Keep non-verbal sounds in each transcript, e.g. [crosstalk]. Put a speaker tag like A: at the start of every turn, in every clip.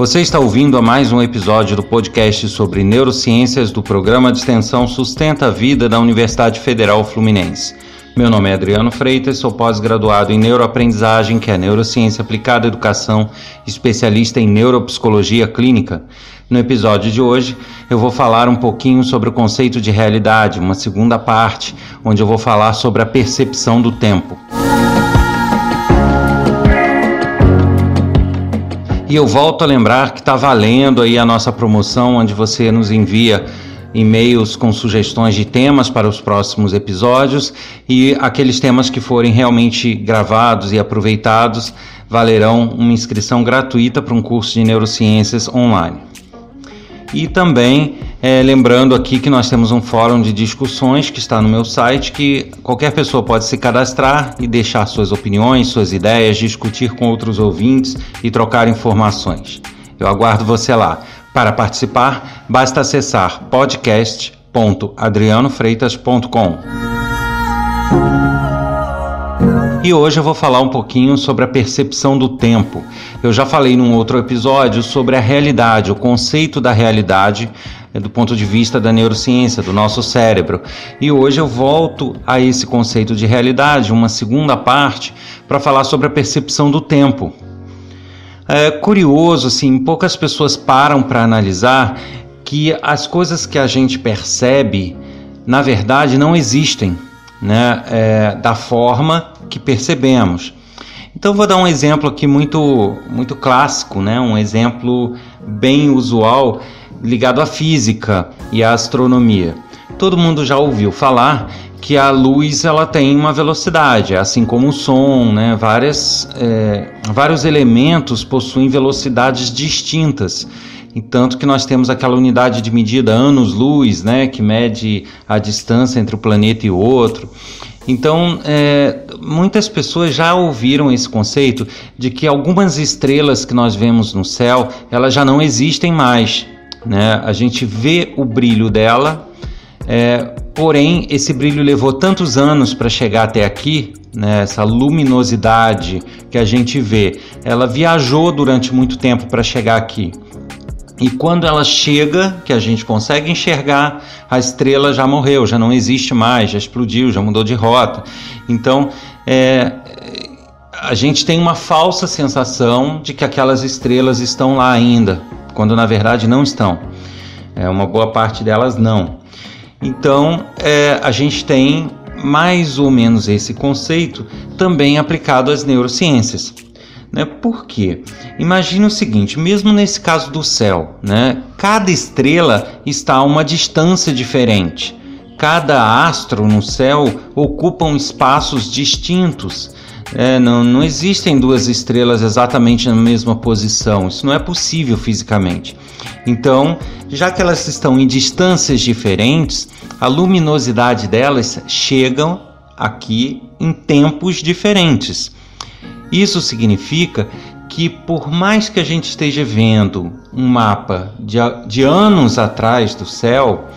A: Você está ouvindo a mais um episódio do podcast sobre neurociências do programa de extensão Sustenta a Vida da Universidade Federal Fluminense. Meu nome é Adriano Freitas, sou pós-graduado em neuroaprendizagem, que é neurociência aplicada à educação, especialista em neuropsicologia clínica. No episódio de hoje, eu vou falar um pouquinho sobre o conceito de realidade, uma segunda parte, onde eu vou falar sobre a percepção do tempo. E eu volto a lembrar que está valendo aí a nossa promoção, onde você nos envia e-mails com sugestões de temas para os próximos episódios e aqueles temas que forem realmente gravados e aproveitados valerão uma inscrição gratuita para um curso de neurociências online. E também é, lembrando aqui que nós temos um fórum de discussões que está no meu site, que qualquer pessoa pode se cadastrar e deixar suas opiniões, suas ideias, discutir com outros ouvintes e trocar informações. Eu aguardo você lá. Para participar, basta acessar podcast.adrianofreitas.com. E hoje eu vou falar um pouquinho sobre a percepção do tempo. Eu já falei num outro episódio sobre a realidade, o conceito da realidade eh, do ponto de vista da neurociência, do nosso cérebro. E hoje eu volto a esse conceito de realidade, uma segunda parte, para falar sobre a percepção do tempo. É curioso, assim, poucas pessoas param para analisar que as coisas que a gente percebe, na verdade, não existem, né? É, da forma que percebemos. Então vou dar um exemplo aqui muito muito clássico, né? Um exemplo bem usual ligado à física e à astronomia. Todo mundo já ouviu falar que a luz ela tem uma velocidade, assim como o som, né? Várias, é, vários elementos possuem velocidades distintas. E tanto que nós temos aquela unidade de medida anos-luz, né, que mede a distância entre o planeta e o outro. Então, é, muitas pessoas já ouviram esse conceito de que algumas estrelas que nós vemos no céu, elas já não existem mais. Né? A gente vê o brilho dela, é, Porém, esse brilho levou tantos anos para chegar até aqui, né, essa luminosidade que a gente vê, ela viajou durante muito tempo para chegar aqui. E quando ela chega, que a gente consegue enxergar, a estrela já morreu, já não existe mais, já explodiu, já mudou de rota. Então, é, a gente tem uma falsa sensação de que aquelas estrelas estão lá ainda, quando na verdade não estão. É, uma boa parte delas não. Então, é, a gente tem mais ou menos esse conceito também aplicado às neurociências. Né? Por quê? Imagine o seguinte: mesmo nesse caso do céu, né? cada estrela está a uma distância diferente. Cada astro no céu ocupam espaços distintos. É, não, não existem duas estrelas exatamente na mesma posição, isso não é possível fisicamente. Então, já que elas estão em distâncias diferentes, a luminosidade delas chegam aqui em tempos diferentes. Isso significa que, por mais que a gente esteja vendo um mapa de, de anos atrás do céu,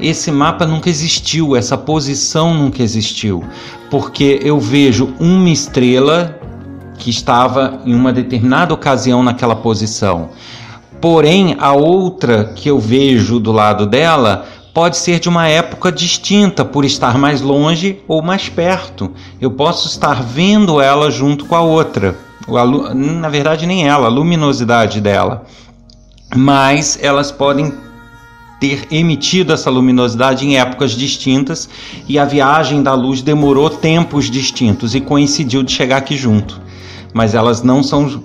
A: esse mapa nunca existiu, essa posição nunca existiu, porque eu vejo uma estrela que estava em uma determinada ocasião naquela posição. Porém, a outra que eu vejo do lado dela pode ser de uma época distinta por estar mais longe ou mais perto. Eu posso estar vendo ela junto com a outra. Na verdade, nem ela, a luminosidade dela. Mas elas podem ter emitido essa luminosidade em épocas distintas e a viagem da luz demorou tempos distintos e coincidiu de chegar aqui junto. Mas elas não são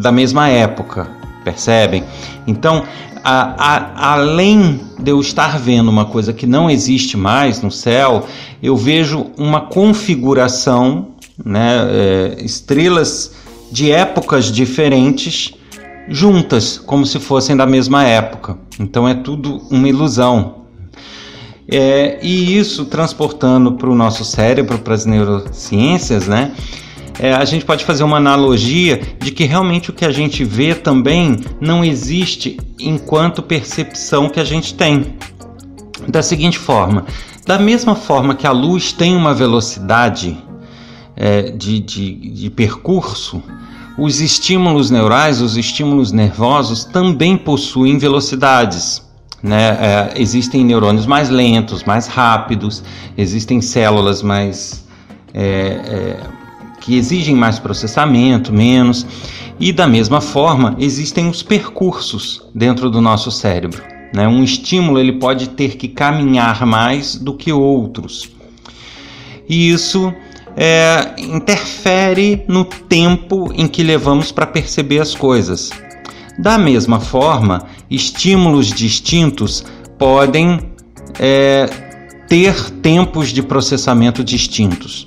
A: da mesma época, percebem? Então, a, a, além de eu estar vendo uma coisa que não existe mais no céu, eu vejo uma configuração, né, é, estrelas de épocas diferentes juntas, como se fossem da mesma época. Então é tudo uma ilusão. É, e isso transportando para o nosso cérebro, para as neurociências, né? É, a gente pode fazer uma analogia de que realmente o que a gente vê também não existe enquanto percepção que a gente tem. Da seguinte forma: da mesma forma que a luz tem uma velocidade é, de, de, de percurso, Os estímulos neurais, os estímulos nervosos, também possuem velocidades. Né? É, existem neurônios mais lentos, mais rápidos, existem células mais é, é, que exigem mais processamento, menos. E da mesma forma, existem os percursos dentro do nosso cérebro. Né? Um estímulo ele pode ter que caminhar mais do que outros. E isso é, interfere no tempo em que levamos para perceber as coisas. Da mesma forma, estímulos distintos podem é, ter tempos de processamento distintos.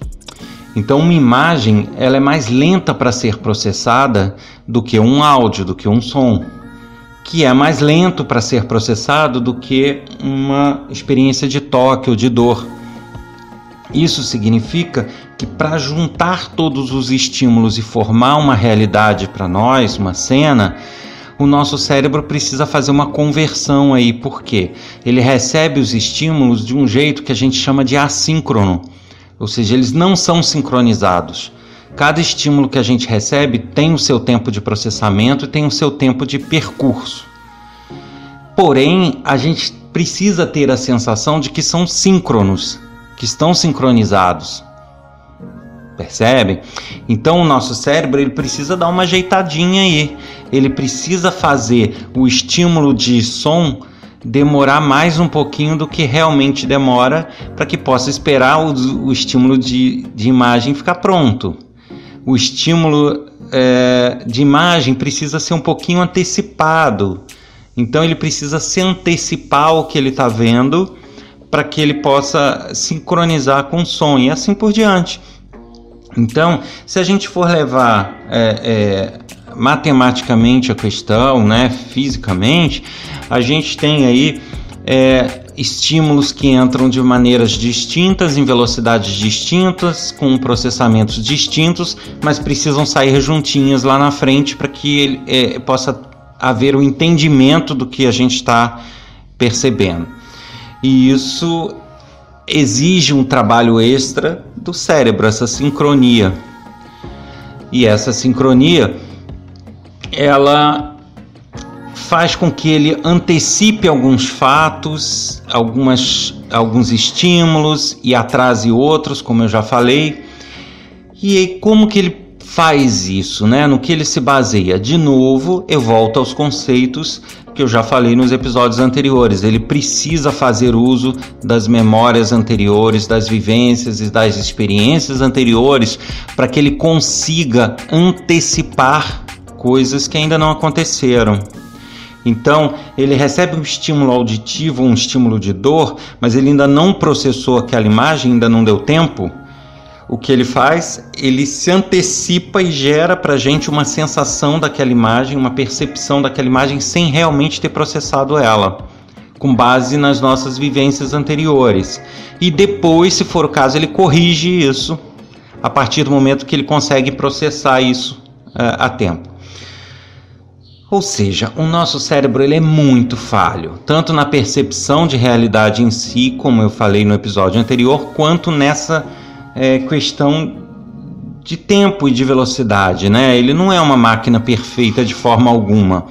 A: Então, uma imagem ela é mais lenta para ser processada do que um áudio, do que um som, que é mais lento para ser processado do que uma experiência de toque ou de dor. Isso significa que para juntar todos os estímulos e formar uma realidade para nós, uma cena, o nosso cérebro precisa fazer uma conversão aí, porque ele recebe os estímulos de um jeito que a gente chama de assíncrono, ou seja, eles não são sincronizados. Cada estímulo que a gente recebe tem o seu tempo de processamento e tem o seu tempo de percurso. Porém, a gente precisa ter a sensação de que são síncronos, que estão sincronizados. Percebe? Então o nosso cérebro ele precisa dar uma ajeitadinha aí. Ele precisa fazer o estímulo de som demorar mais um pouquinho do que realmente demora para que possa esperar o, o estímulo de, de, imagem ficar pronto. O estímulo é, de imagem precisa ser um pouquinho antecipado. Então ele precisa se antecipar ao que ele está vendo para que ele possa sincronizar com o som e assim por diante. Então, se a gente for levar é, é, matematicamente a questão, né, fisicamente, a gente tem aí é, estímulos que entram de maneiras distintas, em velocidades distintas, com processamentos distintos, mas precisam sair juntinhas lá na frente para que ele, é, possa haver o entendimento do que a gente está percebendo. E isso exige um trabalho extra do cérebro, essa sincronia. E essa sincronia, ela faz com que ele antecipe alguns fatos, algumas, alguns estímulos e atrase outros, como eu já falei. E como que ele faz isso, né? No que ele se baseia? De novo, eu volto aos conceitos que eu já falei nos episódios anteriores. Ele precisa fazer uso das memórias anteriores, das vivências e das experiências anteriores para que ele consiga antecipar coisas que ainda não aconteceram. Então, ele recebe um estímulo auditivo, um estímulo de dor, mas ele ainda não processou aquela imagem, ainda não deu tempo o que ele faz? Ele se antecipa e gera para a gente uma sensação daquela imagem, uma percepção daquela imagem sem realmente ter processado ela, com base nas nossas vivências anteriores. E depois, se for o caso, ele corrige isso a partir do momento que ele consegue processar isso uh, a tempo. Ou seja, o nosso cérebro ele é muito falho, tanto na percepção de realidade em si, como eu falei no episódio anterior, quanto nessa é, questão de tempo e de velocidade, né? Ele não é uma máquina perfeita de forma alguma.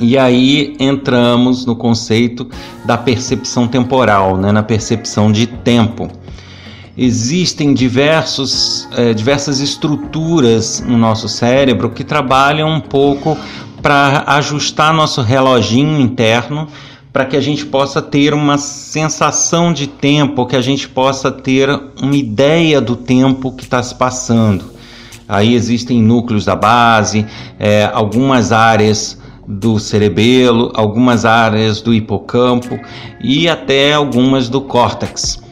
A: E aí entramos no conceito da percepção temporal, né? na percepção de tempo. Existem diversos, é, diversas estruturas no nosso cérebro que trabalham um pouco para ajustar nosso reloginho interno para que a gente possa ter uma sensação de tempo, que a gente possa ter uma ideia do tempo que está se passando. Aí existem núcleos da base, é, algumas áreas do cerebelo, algumas áreas do hipocampo e até algumas do córtex.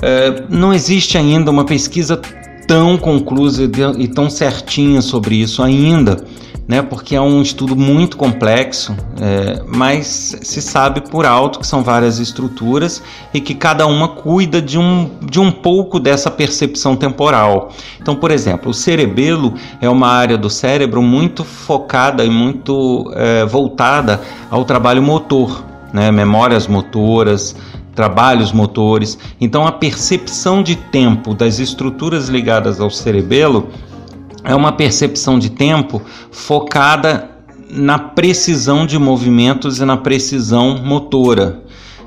A: É, não existe ainda uma pesquisa tão conclusa e tão certinha sobre isso ainda né, porque é um estudo muito complexo, é, mas se sabe por alto que são várias estruturas e que cada uma cuida de um, de um pouco dessa percepção temporal. Então, por exemplo, o cerebelo é uma área do cérebro muito focada e muito é, voltada ao trabalho motor, né, memórias motoras, trabalhos motores. Então, a percepção de tempo das estruturas ligadas ao cerebelo é uma percepção de tempo focada na precisão de movimentos e na precisão motora.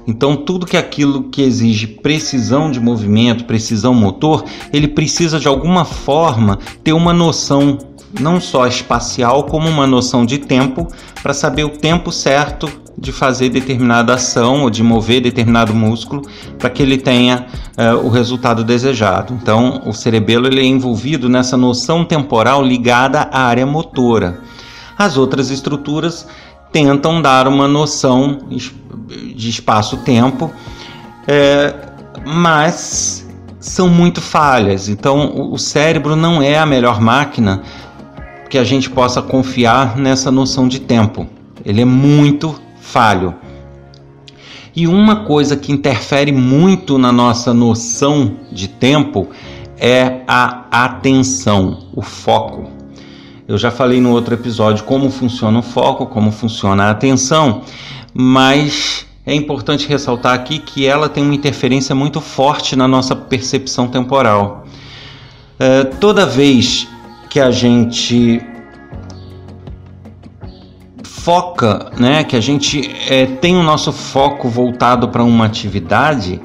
A: Então, tudo que aquilo que exige precisão de movimento, precisão motor, ele precisa de alguma forma ter uma noção não só espacial, como uma noção de tempo para saber o tempo certo de fazer determinada ação ou de mover determinado músculo para que ele tenha uh, o resultado desejado. Então, o cerebelo ele é envolvido nessa noção temporal ligada à área motora. As outras estruturas tentam dar uma noção de espaço-tempo, é, mas são muito falhas. Então, o cérebro não é a melhor máquina que a gente possa confiar nessa noção de tempo. Ele é muito falho. E uma coisa que interfere muito na nossa noção de tempo é a atenção, o foco. Eu já falei no outro episódio como funciona o foco, como funciona a atenção, mas é importante ressaltar aqui que ela tem uma interferência muito forte na nossa percepção temporal. É, toda vez que a gente foca, né, que a gente é, tem o nosso foco voltado para uma atividade,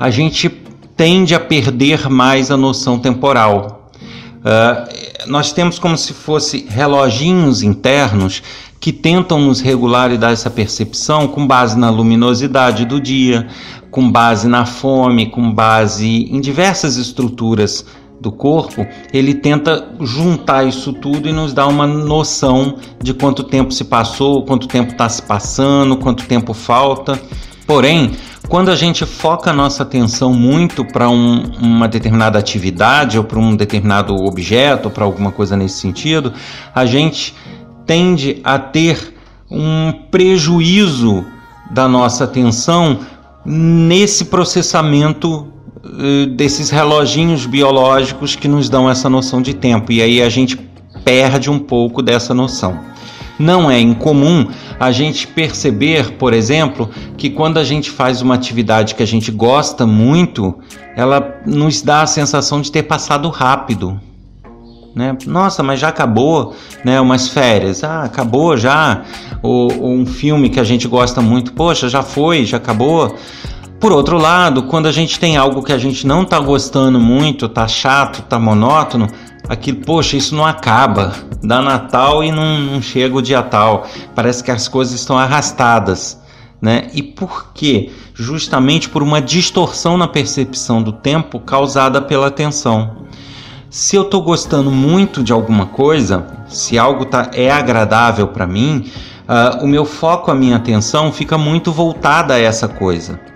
A: a gente tende a perder mais a noção temporal. Uh, nós temos como se fosse reloginhos internos que tentam nos regular e dar essa percepção com base na luminosidade do dia, com base na fome, com base em diversas estruturas do corpo, ele tenta juntar isso tudo e nos dar uma noção de quanto tempo se passou, quanto tempo está se passando, quanto tempo falta. Porém, quando a gente foca a nossa atenção muito para um, uma determinada atividade ou para um determinado objeto, para alguma coisa nesse sentido, a gente tende a ter um prejuízo da nossa atenção nesse processamento desses reloginhos biológicos que nos dão essa noção de tempo. E aí a gente perde um pouco dessa noção. Não é incomum a gente perceber, por exemplo, que quando a gente faz uma atividade que a gente gosta muito, ela nos dá a sensação de ter passado rápido. Né? Nossa, mas já acabou, né? Umas férias, ah, acabou já. Ou, ou, um filme que a gente gosta muito, poxa, já foi, já acabou. Por outro lado, quando a gente tem algo que a gente não está gostando muito, tá chato, tá monótono, aquilo, poxa, isso não acaba. Dá Natal e não, não chega o dia tal. Parece que as coisas estão arrastadas. Né? E por quê? Justamente por uma distorção na percepção do tempo causada pela atenção. Se eu estou gostando muito de alguma coisa, se algo tá, é agradável para mim, uh, o meu foco, a minha atenção fica muito voltada a essa coisa.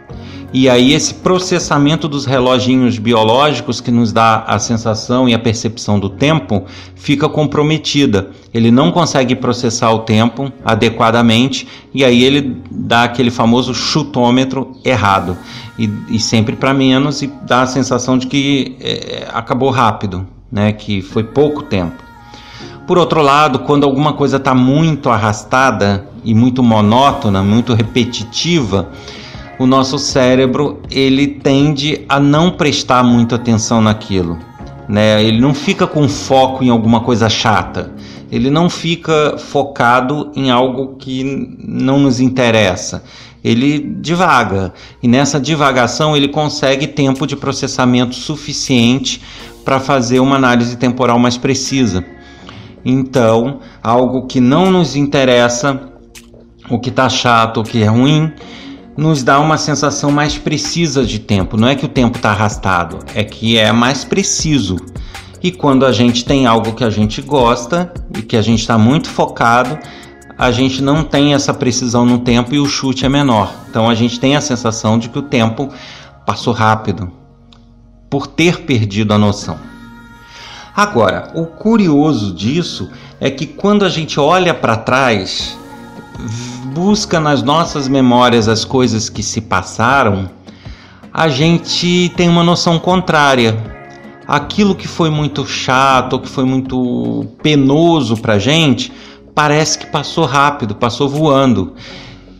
A: E aí esse processamento dos reloginhos biológicos que nos dá a sensação e a percepção do tempo fica comprometida. Ele não consegue processar o tempo adequadamente e aí ele dá aquele famoso chutômetro errado e, e sempre para menos e dá a sensação de que é, acabou rápido, né? Que foi pouco tempo. Por outro lado, quando alguma coisa está muito arrastada e muito monótona, muito repetitiva, o nosso cérebro ele tende a não prestar muita atenção naquilo, né? Ele não fica com foco em alguma coisa chata. Ele não fica focado em algo que não nos interessa. Ele divaga e nessa divagação ele consegue tempo de processamento suficiente para fazer uma análise temporal mais precisa. Então, algo que não nos interessa, o que está chato, o que é ruim, nos dá uma sensação mais precisa de tempo. Não é que o tempo está arrastado, é que é mais preciso. E quando a gente tem algo que a gente gosta e que a gente está muito focado, a gente não tem essa precisão no tempo e o chute é menor. Então a gente tem a sensação de que o tempo passou rápido por ter perdido a noção. Agora, o curioso disso é que quando a gente olha para trás, busca nas nossas memórias as coisas que se passaram, a gente tem uma noção contrária. Aquilo que foi muito chato, que foi muito penoso para gente, parece que passou rápido, passou voando.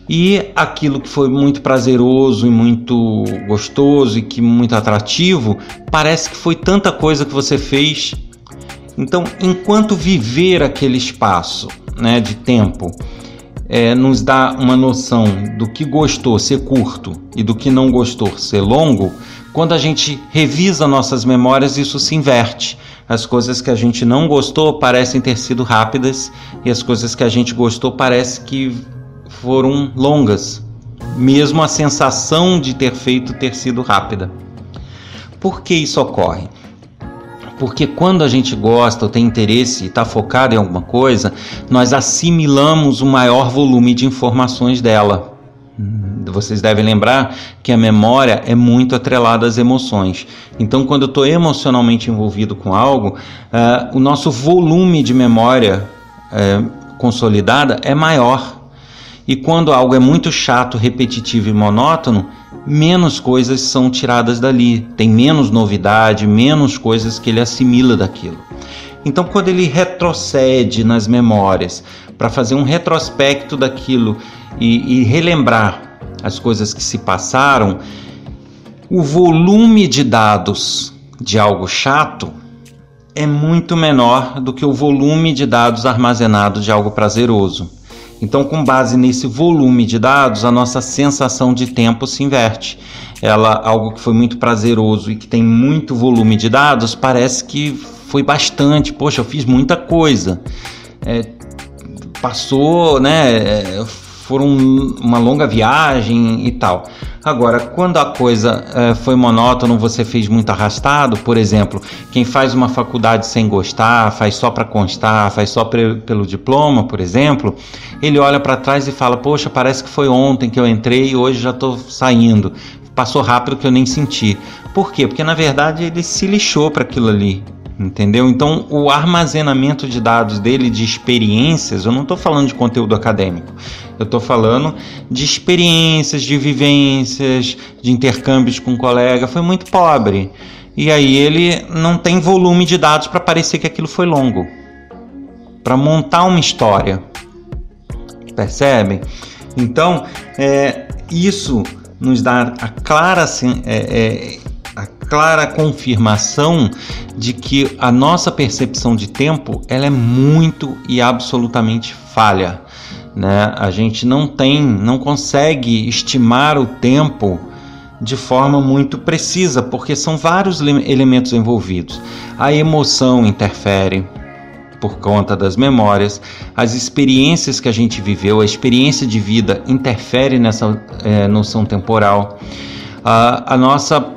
A: E aquilo que foi muito prazeroso e muito gostoso e que muito atrativo, parece que foi tanta coisa que você fez Então, enquanto viver aquele espaço né, de tempo é, nos dá uma noção do que gostou ser curto e do que não gostou ser longo, quando a gente revisa nossas memórias, isso se inverte. As coisas que a gente não gostou parecem ter sido rápidas e as coisas que a gente gostou parece que foram longas, mesmo a sensação de ter feito ter sido rápida. Por que isso ocorre? Porque quando a gente gosta ou tem interesse e está focado em alguma coisa, nós assimilamos o maior volume de informações dela. Vocês devem lembrar que a memória é muito atrelada às emoções. Então, quando eu estou emocionalmente envolvido com algo, uh, o nosso volume de memória uh, consolidada é maior. E quando algo é muito chato, repetitivo e monótono, menos coisas são tiradas dali, tem menos novidade, menos coisas que ele assimila daquilo. Então, quando ele retrocede nas memórias para fazer um retrospecto daquilo e, e relembrar as coisas que se passaram, o volume de dados de algo chato é muito menor do que o volume de dados armazenado de algo prazeroso. Então, com base nesse volume de dados, a nossa sensação de tempo se inverte. Ela, algo que foi muito prazeroso e que tem muito volume de dados, parece que foi bastante. Poxa, eu fiz muita coisa. É, passou, né? É, foram uma longa viagem e tal. Agora, quando a coisa é, foi monótona, você fez muito arrastado, por exemplo, quem faz uma faculdade sem gostar, faz só para constar, faz só pelo diploma, por exemplo, ele olha para trás e fala: Poxa, parece que foi ontem que eu entrei e hoje já estou saindo. Passou rápido que eu nem senti. Por quê? Porque na verdade ele se lixou para aquilo ali entendeu? Então, o armazenamento de dados dele, de experiências, eu não estou falando de conteúdo acadêmico, eu estou falando de experiências, de vivências, de intercâmbios com um colega, foi muito pobre. E aí ele não tem volume de dados para parecer que aquilo foi longo, para montar uma história, percebem? Então, é, isso nos dá a clara assim, é, é, clara confirmação de que a nossa percepção de tempo ela é muito e absolutamente falha. Né? A gente não tem, não consegue estimar o tempo de forma muito precisa, porque são vários elementos envolvidos. A emoção interfere por conta das memórias, as experiências que a gente viveu, a experiência de vida interfere nessa é, noção temporal. A, a nossa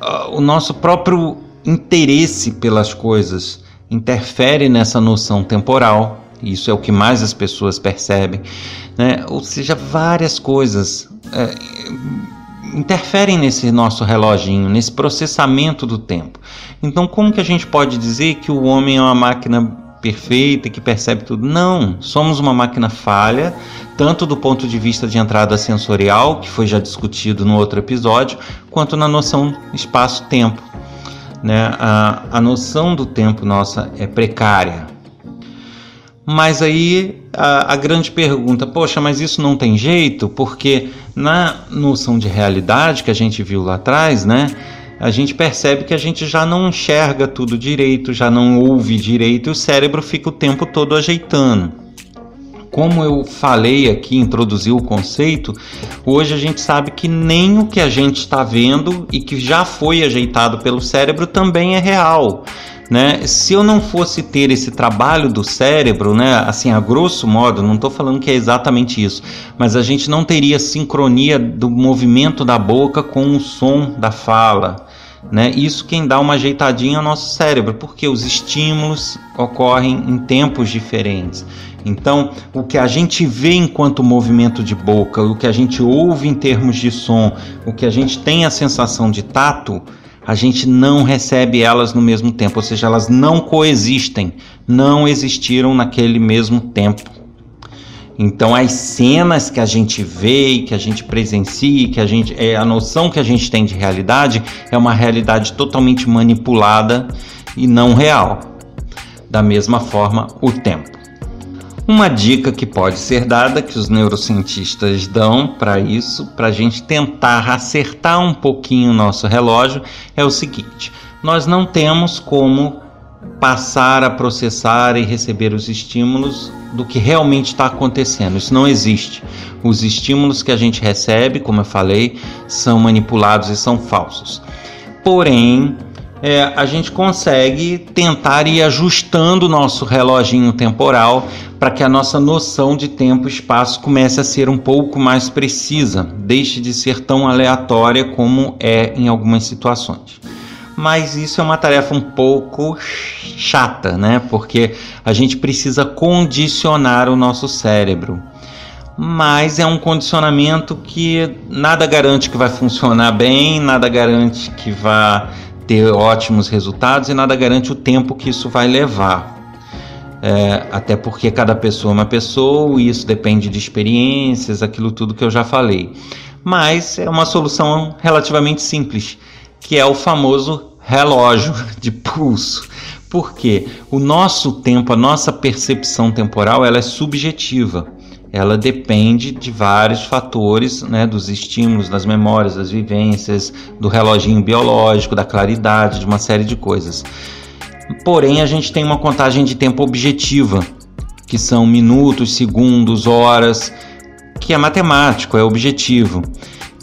A: uh, o nosso próprio interesse pelas coisas interfere nessa noção temporal. Isso é o que mais as pessoas percebem, né? Ou seja, várias coisas é, interferem nesse nosso reloginho, nesse processamento do tempo. Então, como que a gente pode dizer que o homem é uma máquina perfeita que percebe tudo? Não, somos uma máquina falha tanto do ponto de vista de entrada sensorial, que foi já discutido no outro episódio, quanto na noção espaço-tempo. Né? A, a noção do tempo nossa é precária. Mas aí a, a, grande pergunta, poxa, mas isso não tem jeito? Porque na noção de realidade que a gente viu lá atrás, né? A gente percebe que a gente já não enxerga tudo direito, já não ouve direito e o cérebro fica o tempo todo ajeitando como eu falei aqui, introduzi o conceito, hoje a gente sabe que nem o que a gente está vendo e que já foi ajeitado pelo cérebro também é real. Né? Se eu não fosse ter esse trabalho do cérebro, né, assim a grosso modo, não estou falando que é exatamente isso, mas a gente não teria sincronia do movimento da boca com o som da fala. Né? Isso quem dá uma ajeitadinha ao nosso cérebro, porque os estímulos ocorrem em tempos diferentes. Então, o que a gente vê enquanto movimento de boca, o que a gente ouve em termos de som, o que a gente tem a sensação de tato, a gente não recebe elas no mesmo tempo, ou seja, elas não coexistem, não existiram naquele mesmo tempo. Então, as cenas que a gente vê, que a gente presencia, que a gente é a noção que a gente tem de realidade é uma realidade totalmente manipulada e não real. Da mesma forma, o tempo. Uma dica que pode ser dada, que os neurocientistas dão para isso, para a gente tentar acertar um pouquinho o nosso relógio, é o seguinte: nós não temos como passar a processar e receber os estímulos do que realmente está acontecendo. Isso não existe. Os estímulos que a gente recebe, como eu falei, são manipulados e são falsos. Porém, é, a gente consegue tentar ir ajustando o nosso reloginho temporal para que a nossa noção de tempo e espaço comece a ser um pouco mais precisa, deixe de ser tão aleatória como é em algumas situações. Mas isso é uma tarefa um pouco chata, né? Porque a gente precisa condicionar o nosso cérebro. Mas é um condicionamento que nada garante que vai funcionar bem, nada garante que vai ter ótimos resultados e nada garante o tempo que isso vai levar. É, até porque cada pessoa é uma pessoa e isso depende de experiências, aquilo tudo que eu já falei. Mas é uma solução relativamente simples, que é o famoso relógio [laughs] de pulso. Porque o nosso tempo, a nossa percepção temporal, ela é subjetiva ela depende de vários fatores, né, dos estímulos, das memórias, das vivências, do reloginho biológico, da claridade, de uma série de coisas. Porém, a gente tem uma contagem de tempo objetiva, que são minutos, segundos, horas, que é matemático, é objetivo.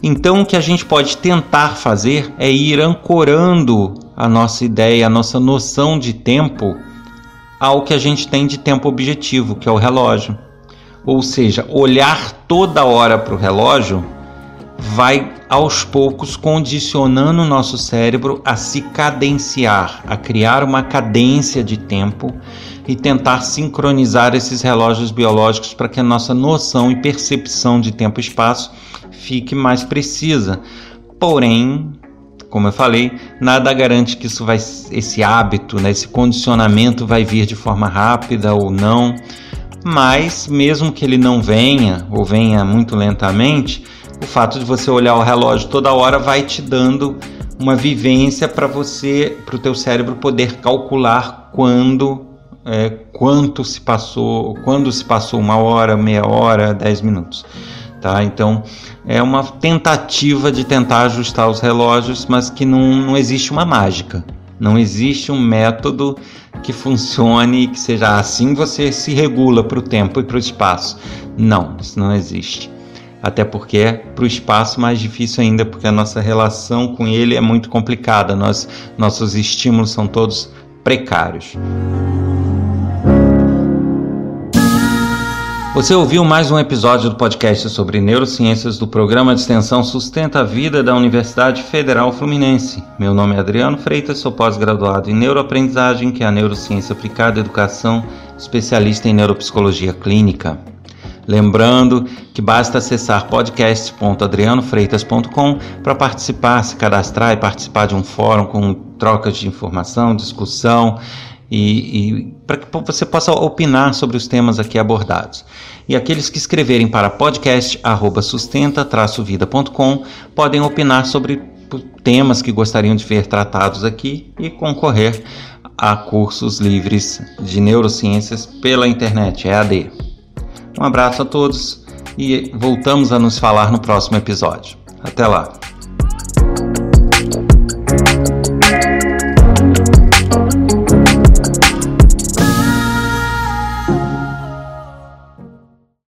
A: Então, o que a gente pode tentar fazer é ir ancorando a nossa ideia, a nossa noção de tempo ao que a gente tem de tempo objetivo, que é o relógio. Ou seja, olhar toda hora para o relógio vai aos poucos condicionando o nosso cérebro a se cadenciar, a criar uma cadência de tempo e tentar sincronizar esses relógios biológicos para que a nossa noção e percepção de tempo e espaço fique mais precisa. Porém, como eu falei, nada garante que isso vai, esse hábito, né, esse condicionamento vai vir de forma rápida ou não mas mesmo que ele não venha ou venha muito lentamente, o fato de você olhar o relógio toda hora vai te dando uma vivência para você, para o teu cérebro poder calcular quando, é, quanto se passou, quando se passou uma hora, meia hora, dez minutos, tá? Então é uma tentativa de tentar ajustar os relógios, mas que não, não existe uma mágica, não existe um método que funcione e que seja assim você se regula para o tempo e para o espaço. Não, isso não existe. Até porque é para o espaço mais difícil ainda, porque a nossa relação com ele é muito complicada. Nós, nossos estímulos são todos precários. Você ouviu mais um episódio do podcast sobre neurociências do programa de extensão Sustenta a Vida da Universidade Federal Fluminense. Meu nome é Adriano Freitas, sou pós-graduado em neuroaprendizagem, que é a neurociência aplicada à educação, especialista em neuropsicologia clínica. Lembrando que basta acessar podcast.adrianofreitas.com para participar, se cadastrar e participar de um fórum com trocas de informação, discussão e, e para que você possa opinar sobre os temas aqui abordados. E aqueles que escreverem para podcast@sustenta-vida.com podem opinar sobre temas que gostariam de ver tratados aqui e concorrer a cursos livres de neurociências pela internet, EAD. Um abraço a todos e voltamos a nos falar no próximo episódio. Até lá!